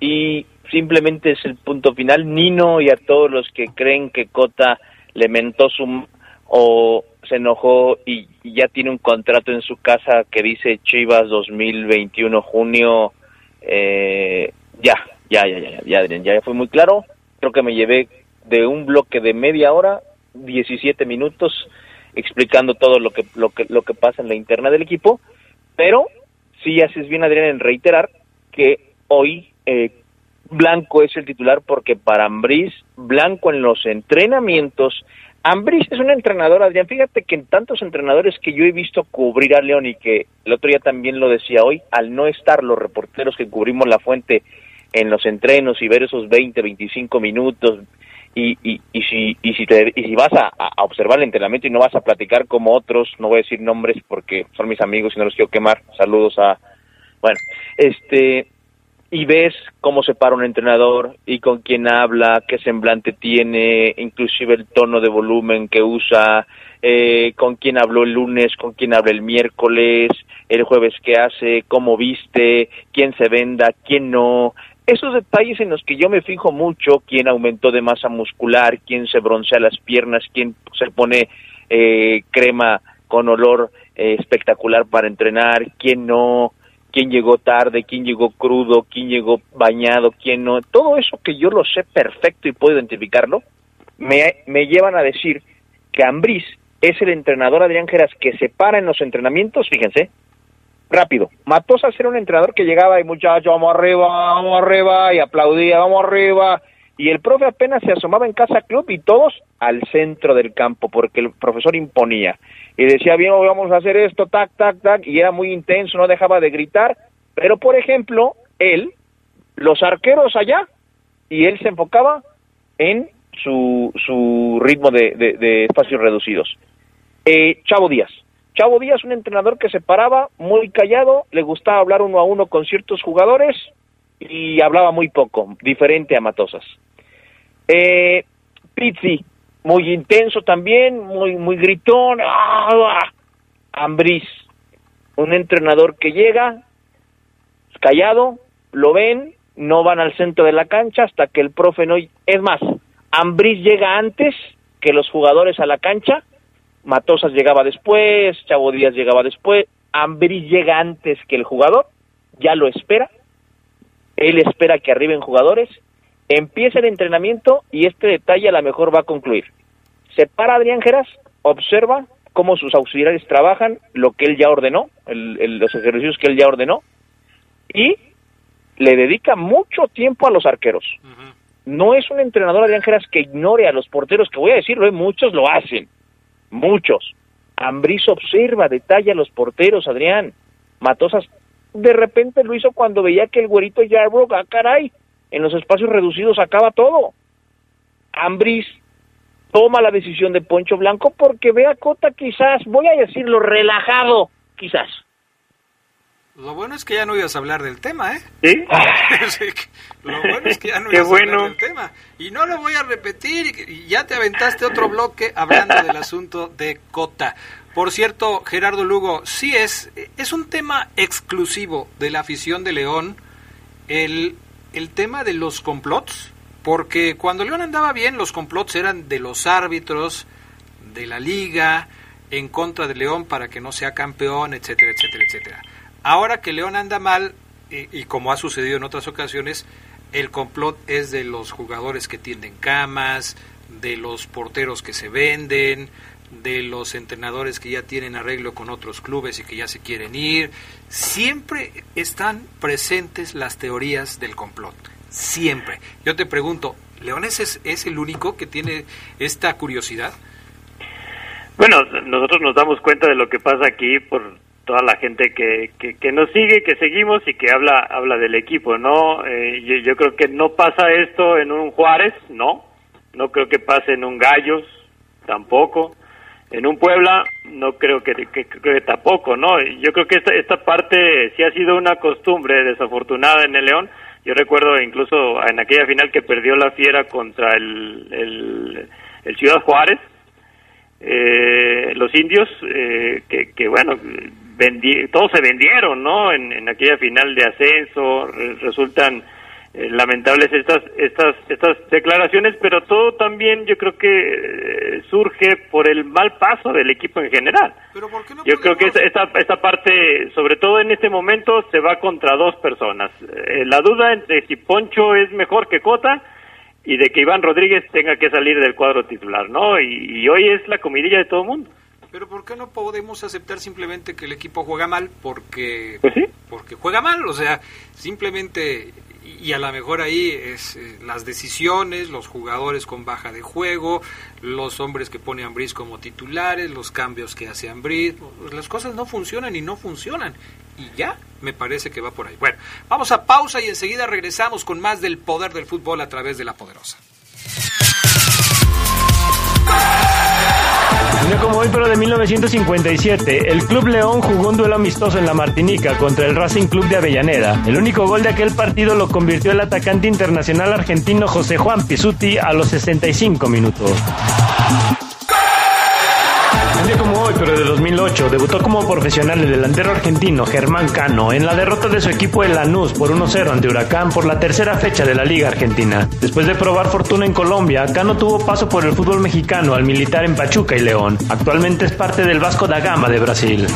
y simplemente es el punto final. Nino y a todos los que creen que Cota le mentó su o se enojó y, y ya tiene un contrato en su casa que dice Chivas 2021 junio, eh, ya, ya, ya, ya, ya, Adrián, ya fue muy claro. Creo que me llevé de un bloque de media hora, 17 minutos explicando todo lo que lo que lo que pasa en la interna del equipo, pero sí haces bien, Adrián, en reiterar que hoy eh, Blanco es el titular porque para Ambriz, Blanco en los entrenamientos, Ambriz es un entrenador, Adrián, fíjate que en tantos entrenadores que yo he visto cubrir a León y que el otro día también lo decía hoy, al no estar los reporteros que cubrimos la fuente en los entrenos y ver esos 20, 25 minutos y, y, y si y si, te, y si vas a, a, observar el entrenamiento y no vas a platicar como otros, no voy a decir nombres porque son mis amigos y no los quiero quemar, saludos a, bueno, este, y ves cómo se para un entrenador y con quién habla, qué semblante tiene, inclusive el tono de volumen que usa, eh, con quién habló el lunes, con quién habla el miércoles, el jueves qué hace, cómo viste, quién se venda, quién no, esos detalles en los que yo me fijo mucho, quién aumentó de masa muscular, quién se broncea las piernas, quién se pone eh, crema con olor eh, espectacular para entrenar, quién no, quién llegó tarde, quién llegó crudo, quién llegó bañado, quién no, todo eso que yo lo sé perfecto y puedo identificarlo, me, me llevan a decir que Ambriz es el entrenador Adrián Geras que se para en los entrenamientos, fíjense, rápido. Matosa era un entrenador que llegaba y muchachos, vamos arriba, vamos arriba, y aplaudía, vamos arriba. Y el profe apenas se asomaba en casa club y todos al centro del campo, porque el profesor imponía. Y decía, bien, vamos a hacer esto, tac, tac, tac, y era muy intenso, no dejaba de gritar. Pero, por ejemplo, él, los arqueros allá, y él se enfocaba en su, su ritmo de, de, de espacios reducidos. Eh, Chavo Díaz, Chavo Díaz, un entrenador que se paraba muy callado, le gustaba hablar uno a uno con ciertos jugadores y hablaba muy poco, diferente a Matosas. Eh, Pizzi, muy intenso también, muy, muy gritón. ¡Ah! Ambriz, un entrenador que llega callado, lo ven, no van al centro de la cancha hasta que el profe no... Es más, Ambriz llega antes que los jugadores a la cancha Matosas llegaba después, Chavo Díaz llegaba después, Ambrí llega antes que el jugador, ya lo espera, él espera que arriben jugadores, empieza el entrenamiento y este detalle a lo mejor va a concluir. Se para Adrián Geras, observa cómo sus auxiliares trabajan, lo que él ya ordenó, el, el, los ejercicios que él ya ordenó, y le dedica mucho tiempo a los arqueros. Uh -huh. No es un entrenador Adrián Geras que ignore a los porteros, que voy a decirlo, ¿eh? muchos lo hacen muchos. Ambriz observa, detalla a los porteros, Adrián. Matosas de repente lo hizo cuando veía que el güerito Yarbrough, ah, caray, en los espacios reducidos acaba todo. Ambriz toma la decisión de Poncho Blanco porque ve a Cota quizás, voy a decirlo, relajado, quizás. Lo bueno es que ya no ibas a hablar del tema, ¿eh? ¿Sí? lo bueno es que ya no ibas bueno. a hablar del tema. Y no lo voy a repetir, ya te aventaste otro bloque hablando del asunto de Cota. Por cierto, Gerardo Lugo, sí es, es un tema exclusivo de la afición de León, el, el tema de los complots, porque cuando León andaba bien, los complots eran de los árbitros, de la liga, en contra de León para que no sea campeón, etcétera, etcétera, etcétera. Ahora que León anda mal, y, y, como ha sucedido en otras ocasiones, el complot es de los jugadores que tienden camas, de los porteros que se venden, de los entrenadores que ya tienen arreglo con otros clubes y que ya se quieren ir. Siempre están presentes las teorías del complot. Siempre. Yo te pregunto, ¿Leones es, el único que tiene esta curiosidad? Bueno, nosotros nos damos cuenta de lo que pasa aquí por toda la gente que, que, que, nos sigue, que seguimos y que habla habla del equipo, ¿no? Eh, yo, yo, creo que no pasa esto en un Juárez, no. No creo que pase en un Gallos, tampoco. En un Puebla, no creo que, que, que tampoco, ¿no? Yo creo que esta, esta parte sí ha sido una costumbre desafortunada en el León. Yo recuerdo incluso en aquella final que perdió la Fiera contra el, el, Ciudad Juárez, eh, los indios, eh, que, bueno, vendi todos se vendieron, ¿no? En, aquella final de ascenso, re resultan eh, lamentables estas estas estas declaraciones, pero todo también yo creo que eh, surge por el mal paso del equipo en general. ¿Pero por qué no yo creo que esta, esta, esta parte, sobre todo en este momento, se va contra dos personas. Eh, la duda entre si Poncho es mejor que Cota y de que Iván Rodríguez tenga que salir del cuadro titular, ¿no? Y, y hoy es la comidilla de todo el mundo. Pero ¿por qué no podemos aceptar simplemente que el equipo juega mal? Porque, Pues sí. porque juega mal, o sea, simplemente, y a lo mejor ahí es eh, las decisiones, los jugadores con baja de juego, los hombres que pone Ambris como titulares, los cambios que hace Ambris, pues las cosas no funcionan y no funcionan. Y ya, me parece que va por ahí. Bueno, vamos a pausa y enseguida regresamos con más del poder del fútbol a través de la poderosa. Como hoy, pero de 1957, el Club León jugó un duelo amistoso en la Martinica contra el Racing Club de Avellaneda. El único gol de aquel partido lo convirtió el atacante internacional argentino José Juan Pisuti a los 65 minutos. 2008, debutó como profesional el delantero argentino Germán Cano en la derrota de su equipo el Lanús por 1-0 ante Huracán por la tercera fecha de la Liga Argentina. Después de probar fortuna en Colombia, Cano tuvo paso por el fútbol mexicano al militar en Pachuca y León. Actualmente es parte del Vasco da Gama de Brasil.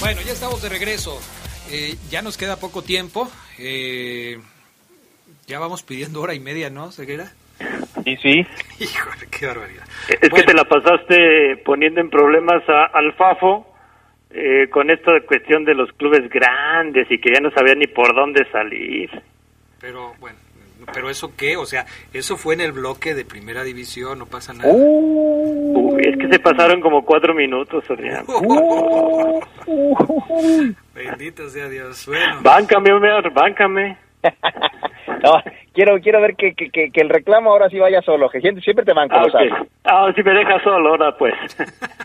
Bueno, ya estamos de regreso. Eh, ya nos queda poco tiempo. Eh, ya vamos pidiendo hora y media, ¿no, Ceguera? Y sí, Híjole, qué barbaridad. Es que te la pasaste poniendo en problemas a, al Fafo eh, con esto de cuestión de los clubes grandes y que ya no sabía ni por dónde salir. Pero bueno, pero eso qué, o sea, eso fue en el bloque de primera división, no pasa nada. Uy, es que se pasaron como cuatro minutos, Adrián. Bendito sea Dios. Bueno, Báncame, báncame. no, quiero quiero ver que, que, que, que el reclamo ahora sí vaya solo, que siempre, siempre te banco, Ah, lo ok. sabes. Ah, si me dejas solo, ahora pues.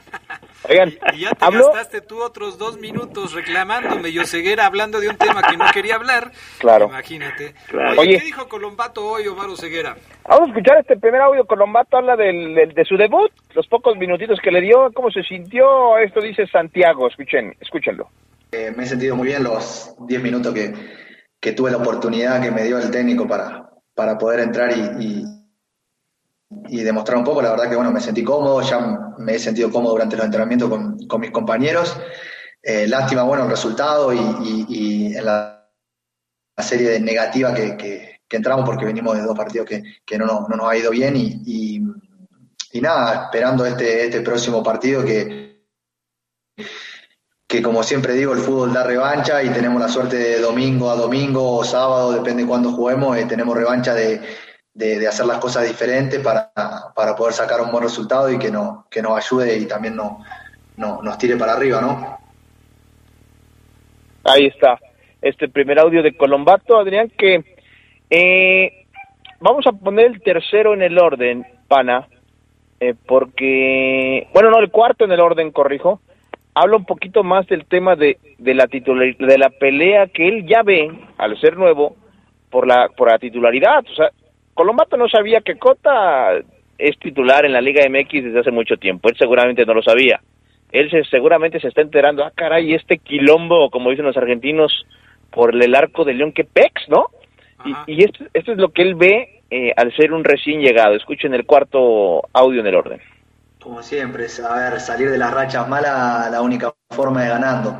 Oigan, y ya te hablo, gastaste tú otros dos minutos reclamándome, yo ceguera hablando de un tema que no quería hablar. Claro. Imagínate. Claro. Oye, Oye. ¿qué dijo Colombato hoy, Omar Ceguera? vamos a escuchar este primer audio, Colombato habla del, del- de su debut, los pocos minutitos que le dio, cómo se sintió, esto dice Santiago, escuchen, escúchenlo. Eh, me he sentido muy bien los 10 minutos que, que tuve la oportunidad que me dio el técnico para, para poder entrar y, y, y demostrar un poco. La verdad que bueno, me sentí cómodo, ya me he sentido cómodo durante los entrenamientos con, con mis compañeros. Eh, lástima, bueno, el resultado y, y- y en la, serie de negativa que, que- entramos porque venimos de dos partidos que, que no, no nos ha ido bien y, y- y nada, esperando este, este próximo partido que, que como siempre digo, el fútbol da revancha y tenemos la suerte de domingo a domingo o sábado, depende de cuándo juguemos, eh, tenemos revancha de, de- de hacer las cosas diferentes para, para poder sacar un buen resultado y que, no, que nos ayude y también no, no- nos tire para arriba, ¿no? Ahí está, este primer audio de Colombato, Adrián, que eh, vamos a poner el tercero en el orden, pana, eh, porque, bueno, no, el cuarto en el orden, corrijo, habla un poquito más del tema de, de la titular, de la pelea que él ya ve, al ser nuevo, por la, por la titularidad. O sea, Colombato no sabía que Cota es titular en la Liga MX desde hace mucho tiempo, él seguramente no lo sabía él se, seguramente se está enterando, ah, caray, este quilombo, como dicen los argentinos, por el arco de León, que pex, ¿no? Ajá. Y, y esto, esto es lo que él ve eh, al ser un recién llegado. Escuchen el cuarto audio en el orden. Como siempre, a ver, salir de las rachas malas, la única forma es ganando.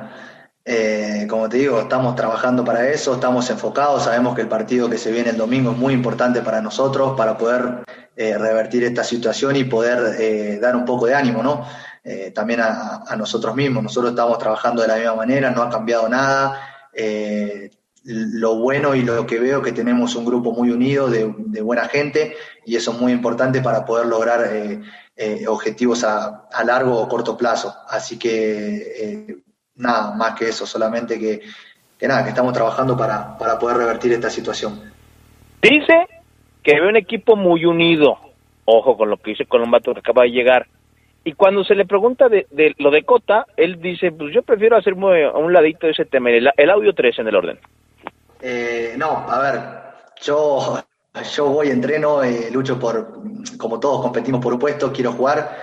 Eh, como te digo, estamos trabajando para eso, estamos enfocados, sabemos que el partido que se viene el domingo es muy importante para nosotros, para poder eh, revertir esta situación y poder eh, dar un poco de ánimo, ¿no? También a, nosotros mismos, nosotros estamos trabajando de la misma manera, no ha cambiado nada. Lo bueno y lo que veo que tenemos un grupo muy unido de, buena gente y eso es muy importante para poder lograr objetivos a, largo o corto plazo. Así que nada más que eso, solamente que, que, nada, que estamos trabajando para, para poder revertir esta situación. Dice que ve un equipo muy unido. Ojo con lo que dice Colombato que acaba de llegar. Y cuando se le pregunta de, de lo de Cota, él dice, pues yo prefiero hacerme a un ladito de ese tema. El, el audio 3 en el orden. Eh, no, a ver, yo, yo voy, entreno, eh, lucho por, como todos competimos por un puesto, quiero jugar.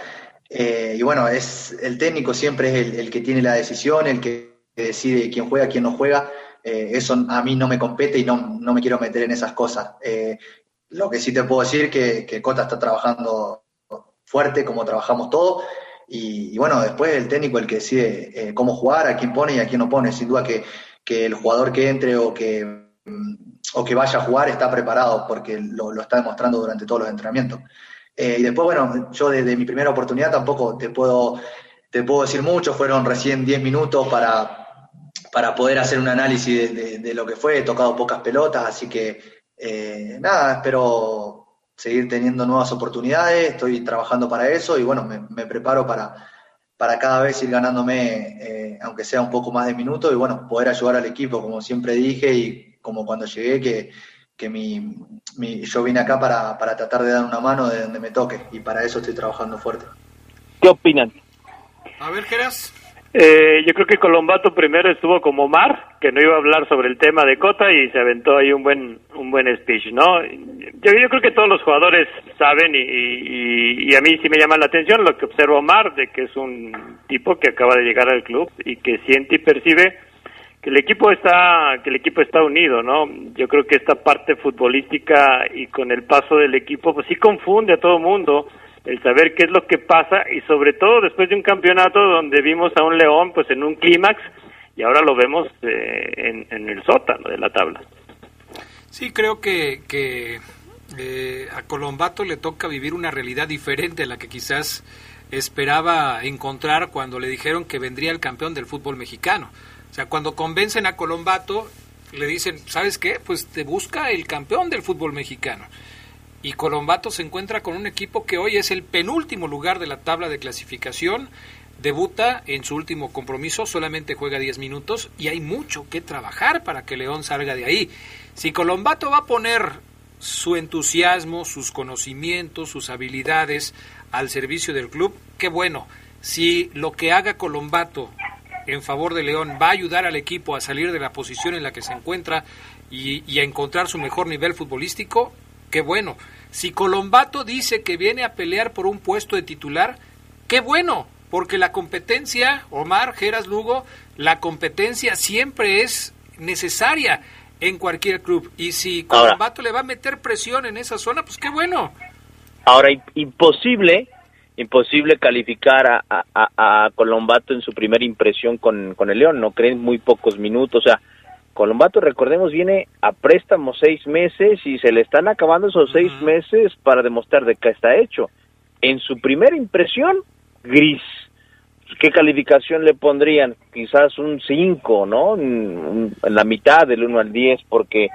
Eh, y bueno, es el técnico siempre es el, que tiene la decisión, el que decide quién juega, quién no juega. Eh, eso a mí no me compete y no, no me quiero meter en esas cosas. Eh, lo que sí te puedo decir que, que Cota está trabajando fuerte, como trabajamos todos. Y, bueno, después el técnico el que decide cómo jugar, a quién pone y a quién no pone. Sin duda que, que el jugador que entre o que, mm, o que vaya a jugar está preparado, porque lo, está demostrando durante todos los entrenamientos. Eh, y después, bueno, yo desde mi primera oportunidad tampoco te puedo, te puedo decir mucho, fueron recién 10 minutos para, para poder hacer un análisis de, lo que fue, he tocado pocas pelotas, así que eh, nada, espero seguir teniendo nuevas oportunidades, estoy trabajando para eso y bueno, me, preparo para, para cada vez ir ganándome, eh, aunque sea un poco más de minutos, y bueno, poder ayudar al equipo, como siempre dije y como cuando llegué, que, que mi, yo vine acá para, para tratar de dar una mano de donde me toque y para eso estoy trabajando fuerte. ¿Qué opinan? A ver, Geras. Eh, yo creo que Colombato primero estuvo como Mar, que no iba a hablar sobre el tema de Cota y se aventó ahí un buen un buen speech, ¿no? Yo, yo creo que todos los jugadores saben y, y, a mí sí me llama la atención lo que observa Mar, de que es un tipo que acaba de llegar al club y que siente y percibe que el equipo está que el equipo está unido, ¿no? Yo creo que esta parte futbolística y con el paso del equipo pues sí confunde a todo mundo el saber qué es lo que pasa y sobre todo después de un campeonato donde vimos a un León pues en un clímax y ahora lo vemos eh, en, el sótano de la tabla. Sí, creo que, que eh, a Colombato le toca vivir una realidad diferente a la que quizás esperaba encontrar cuando le dijeron que vendría el campeón del fútbol mexicano. O sea, cuando convencen a Colombato, le dicen, ¿sabes qué? Pues te busca el campeón del fútbol mexicano y Colombato se encuentra con un equipo que hoy es el penúltimo lugar de la tabla de clasificación. Debuta en su último compromiso, solamente juega 10 minutos y hay mucho que trabajar para que León salga de ahí. Si Colombato va a poner su entusiasmo, sus conocimientos, sus habilidades al servicio del club, qué bueno. Si lo que haga Colombato en favor de León va a ayudar al equipo a salir de la posición en la que se encuentra y, y a encontrar su mejor nivel futbolístico, qué bueno. Si Colombato dice que viene a pelear por un puesto de titular, qué bueno, porque la competencia, Omar, Geras Lugo, la competencia siempre es necesaria en cualquier club. Y si Colombato le va a meter presión en esa zona, pues qué bueno. Ahora, imposible, imposible calificar a, a, Colombato en su primera impresión con, con el León, ¿no creen? Muy pocos minutos, o sea, Colombato, recordemos, viene a préstamo seis meses y se le están acabando esos seis meses para demostrar de qué está hecho. En su primera impresión, gris. ¿Qué calificación le pondrían? Quizás un 5, ¿no? En, la mitad del 1 al 10, porque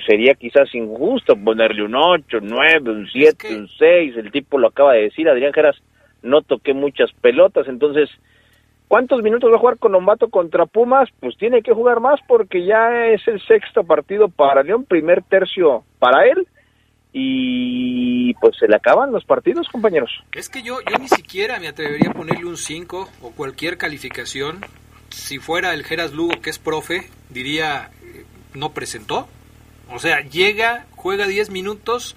sería quizás injusto ponerle un 8, un 9, un 7, un 6. El tipo lo acaba de decir, Adrián Geras, no toqué muchas pelotas, entonces ¿Cuántos minutos va a jugar Colombato contra Pumas? Pues tiene que jugar más porque ya es el sexto partido para León, primer tercio para él. Y pues se le acaban los partidos, compañeros. Es que yo, yo ni siquiera me atrevería a ponerle un 5 o cualquier calificación. Si fuera el Geras Lugo, que es profe, diría, eh, no presentó. O sea, llega, juega 10 minutos,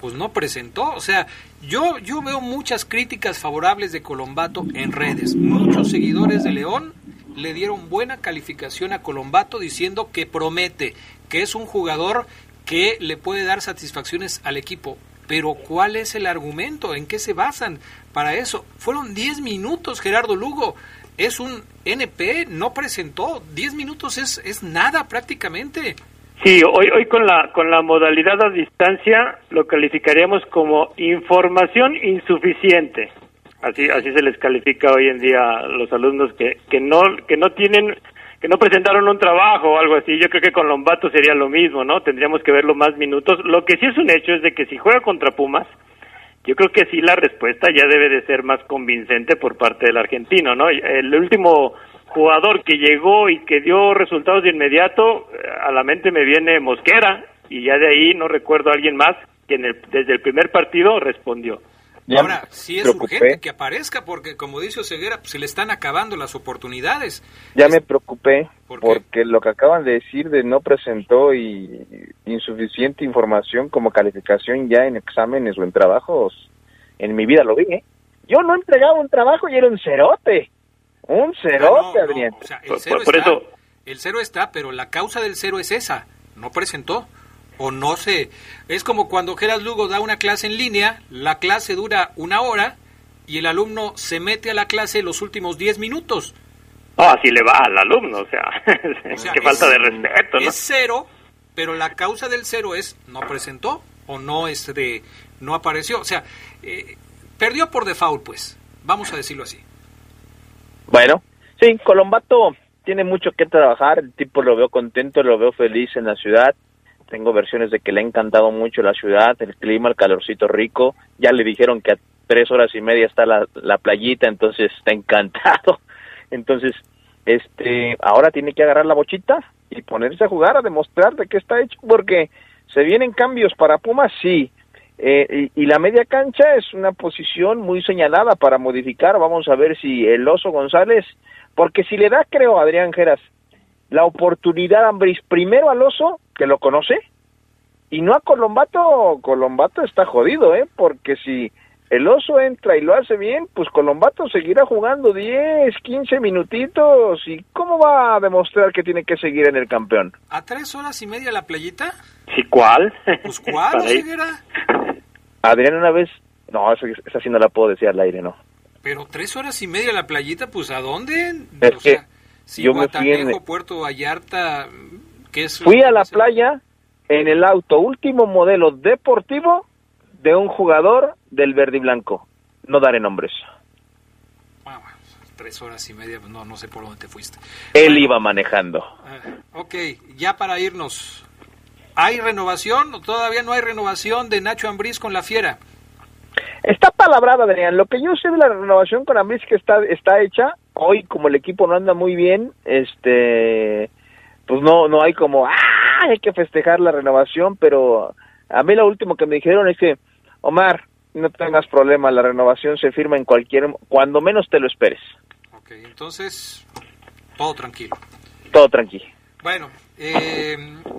pues no presentó. O sea, yo, yo veo muchas críticas favorables de Colombato en redes. Muchos seguidores de León le dieron buena calificación a Colombato diciendo que promete, que es un jugador que le puede dar satisfacciones al equipo. Pero ¿cuál es el argumento? ¿En qué se basan para eso? Fueron 10 minutos, Gerardo Lugo. Es un NP, no presentó. 10 minutos es, es nada prácticamente. Sí, hoy, hoy con la con la modalidad a distancia lo calificaríamos como información insuficiente. Así así se les califica hoy en día a los alumnos que que no que no tienen que no presentaron un trabajo o algo así. Yo creo que con Lombato sería lo mismo, ¿no? Tendríamos que verlo más minutos. Lo que sí es un hecho es de que si juega contra Pumas, yo creo que sí la respuesta ya debe de ser más convincente por parte del argentino, ¿no? El último jugador que llegó y que dio resultados de inmediato, eh, a la mente me viene Mosquera y ya de ahí no recuerdo a alguien más que en el, desde el primer partido respondió. Ahora, sí es urgente que aparezca porque, como dice Oseguera, pues, se le están acabando las oportunidades. Ya me preocupé porque lo que acaban de decir de no presentó y insuficiente información como calificación ya en exámenes o en trabajos, en mi vida lo vi, ¿eh? Yo no entregaba un trabajo y era un cerote. Un cerote, Adrián. el, cero está, eso... el cero está, pero la causa del cero es esa. No presentó. O no sé. Es como cuando Geras Lugo da una clase en línea, la clase dura una hora y el alumno se mete a la clase los últimos diez minutos. así le va al alumno, o sea, qué falta de respeto, ¿no? Es cero, pero la causa del cero es no presentó o no este no apareció, o sea, eh, perdió por default, pues, vamos a decirlo así. Bueno, sí, Colombato tiene mucho que trabajar, el tipo lo veo contento, lo veo feliz en la ciudad, tengo versiones de que le ha encantado mucho la ciudad, el clima, el calorcito rico, ya le dijeron que a tres horas y media está la, la playita, entonces está encantado, entonces, este, ahora tiene que agarrar la bochita y ponerse a jugar, a demostrar de qué está hecho, porque se vienen cambios para Pumas, sí, eh, y, la media cancha es una posición muy señalada para modificar. Vamos a ver si el Oso González, porque si le da, creo, Adrián Geras, la oportunidad a Ambris primero al Oso, que lo conoce, y no a Colombato, Colombato está jodido, ¿eh? Porque si el Oso entra y lo hace bien, pues Colombato seguirá jugando 10, 15 minutitos. ¿Y cómo va a demostrar que tiene que seguir en el campeón? ¿A tres horas y media la playita? ¿Sí cuál? Pues cuál, Adrián una vez, no, esa, sí no la puedo decir al aire, no. Pero tres horas y media la playita, pues ¿a dónde? Es o sea, si yo me fui en... Puerto Vallarta, ¿qué es? Fui a la playa en el auto último modelo deportivo de un jugador del verde y blanco. No daré nombres. Tres horas y media, no, no sé por dónde te fuiste. Él iba manejando. Ah, ok, ya para irnos, ¿Hay renovación o todavía no hay renovación de Nacho Ambriz con la Fiera? Está palabrada, Adrián. Lo que yo sé de la renovación con Ambriz que está, está hecha, hoy como el equipo no anda muy bien, este pues no no hay como ¡ah! hay que festejar la renovación, pero a mí lo último que me dijeron es que Omar, no tengas problema, la renovación se firma en cualquier cuando menos te lo esperes. Ok, entonces todo tranquilo. Todo tranquilo. Bueno, eh,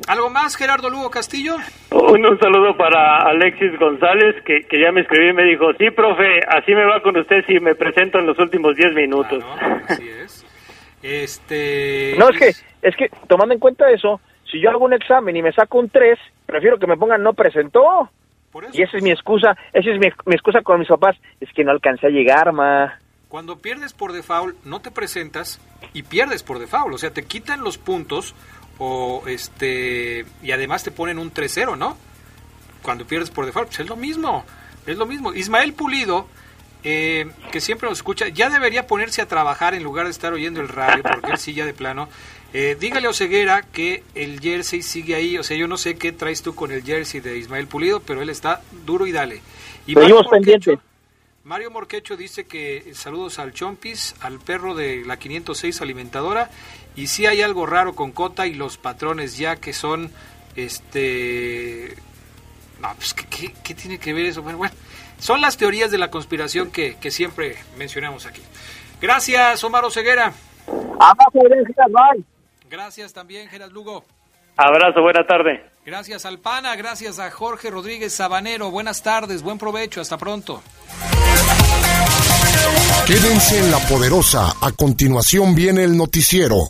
¿algo más, Gerardo Lugo Castillo? Un, saludo para Alexis González, que, ya me escribió y me dijo, sí, profe, así me va con usted si me presento en los últimos 10 minutos. así es. Este... No, es que, es que, tomando en cuenta eso, si yo hago un examen y me saco un 3, prefiero que me pongan no presentó. Y esa es mi excusa, esa es mi, mi, excusa con mis papás, es que no alcancé a llegar, ma. Cuando pierdes por default, no te presentas y pierdes por default. O sea, te quitan los puntos o este y además te ponen un 3-0, ¿no? Cuando pierdes por default, pues es lo mismo. Es lo mismo. Ismael Pulido, eh, que siempre nos escucha, ya debería ponerse a trabajar en lugar de estar oyendo el radio, porque él sí ya de plano. Eh, dígale a Oseguera que el jersey sigue ahí. O sea, yo no sé qué traes tú con el jersey de Ismael Pulido, pero él está duro y dale. Y Seguimos pendientes. Mario Morquecho dice que saludos al Chompis, al perro de la 506 alimentadora, y si hay algo raro con Cota y los patrones ya que son, este... No, pues, ¿qué, tiene que ver eso? Bueno, bueno, son las teorías de la conspiración que, siempre mencionamos aquí. Gracias, Omar Oseguera. Gracias también, Geras Lugo. Abrazo, buena tarde. Gracias al PANA, gracias a Jorge Rodríguez Sabanero. Buenas tardes, buen provecho, hasta pronto. Quédense en la poderosa. A continuación viene el noticiero.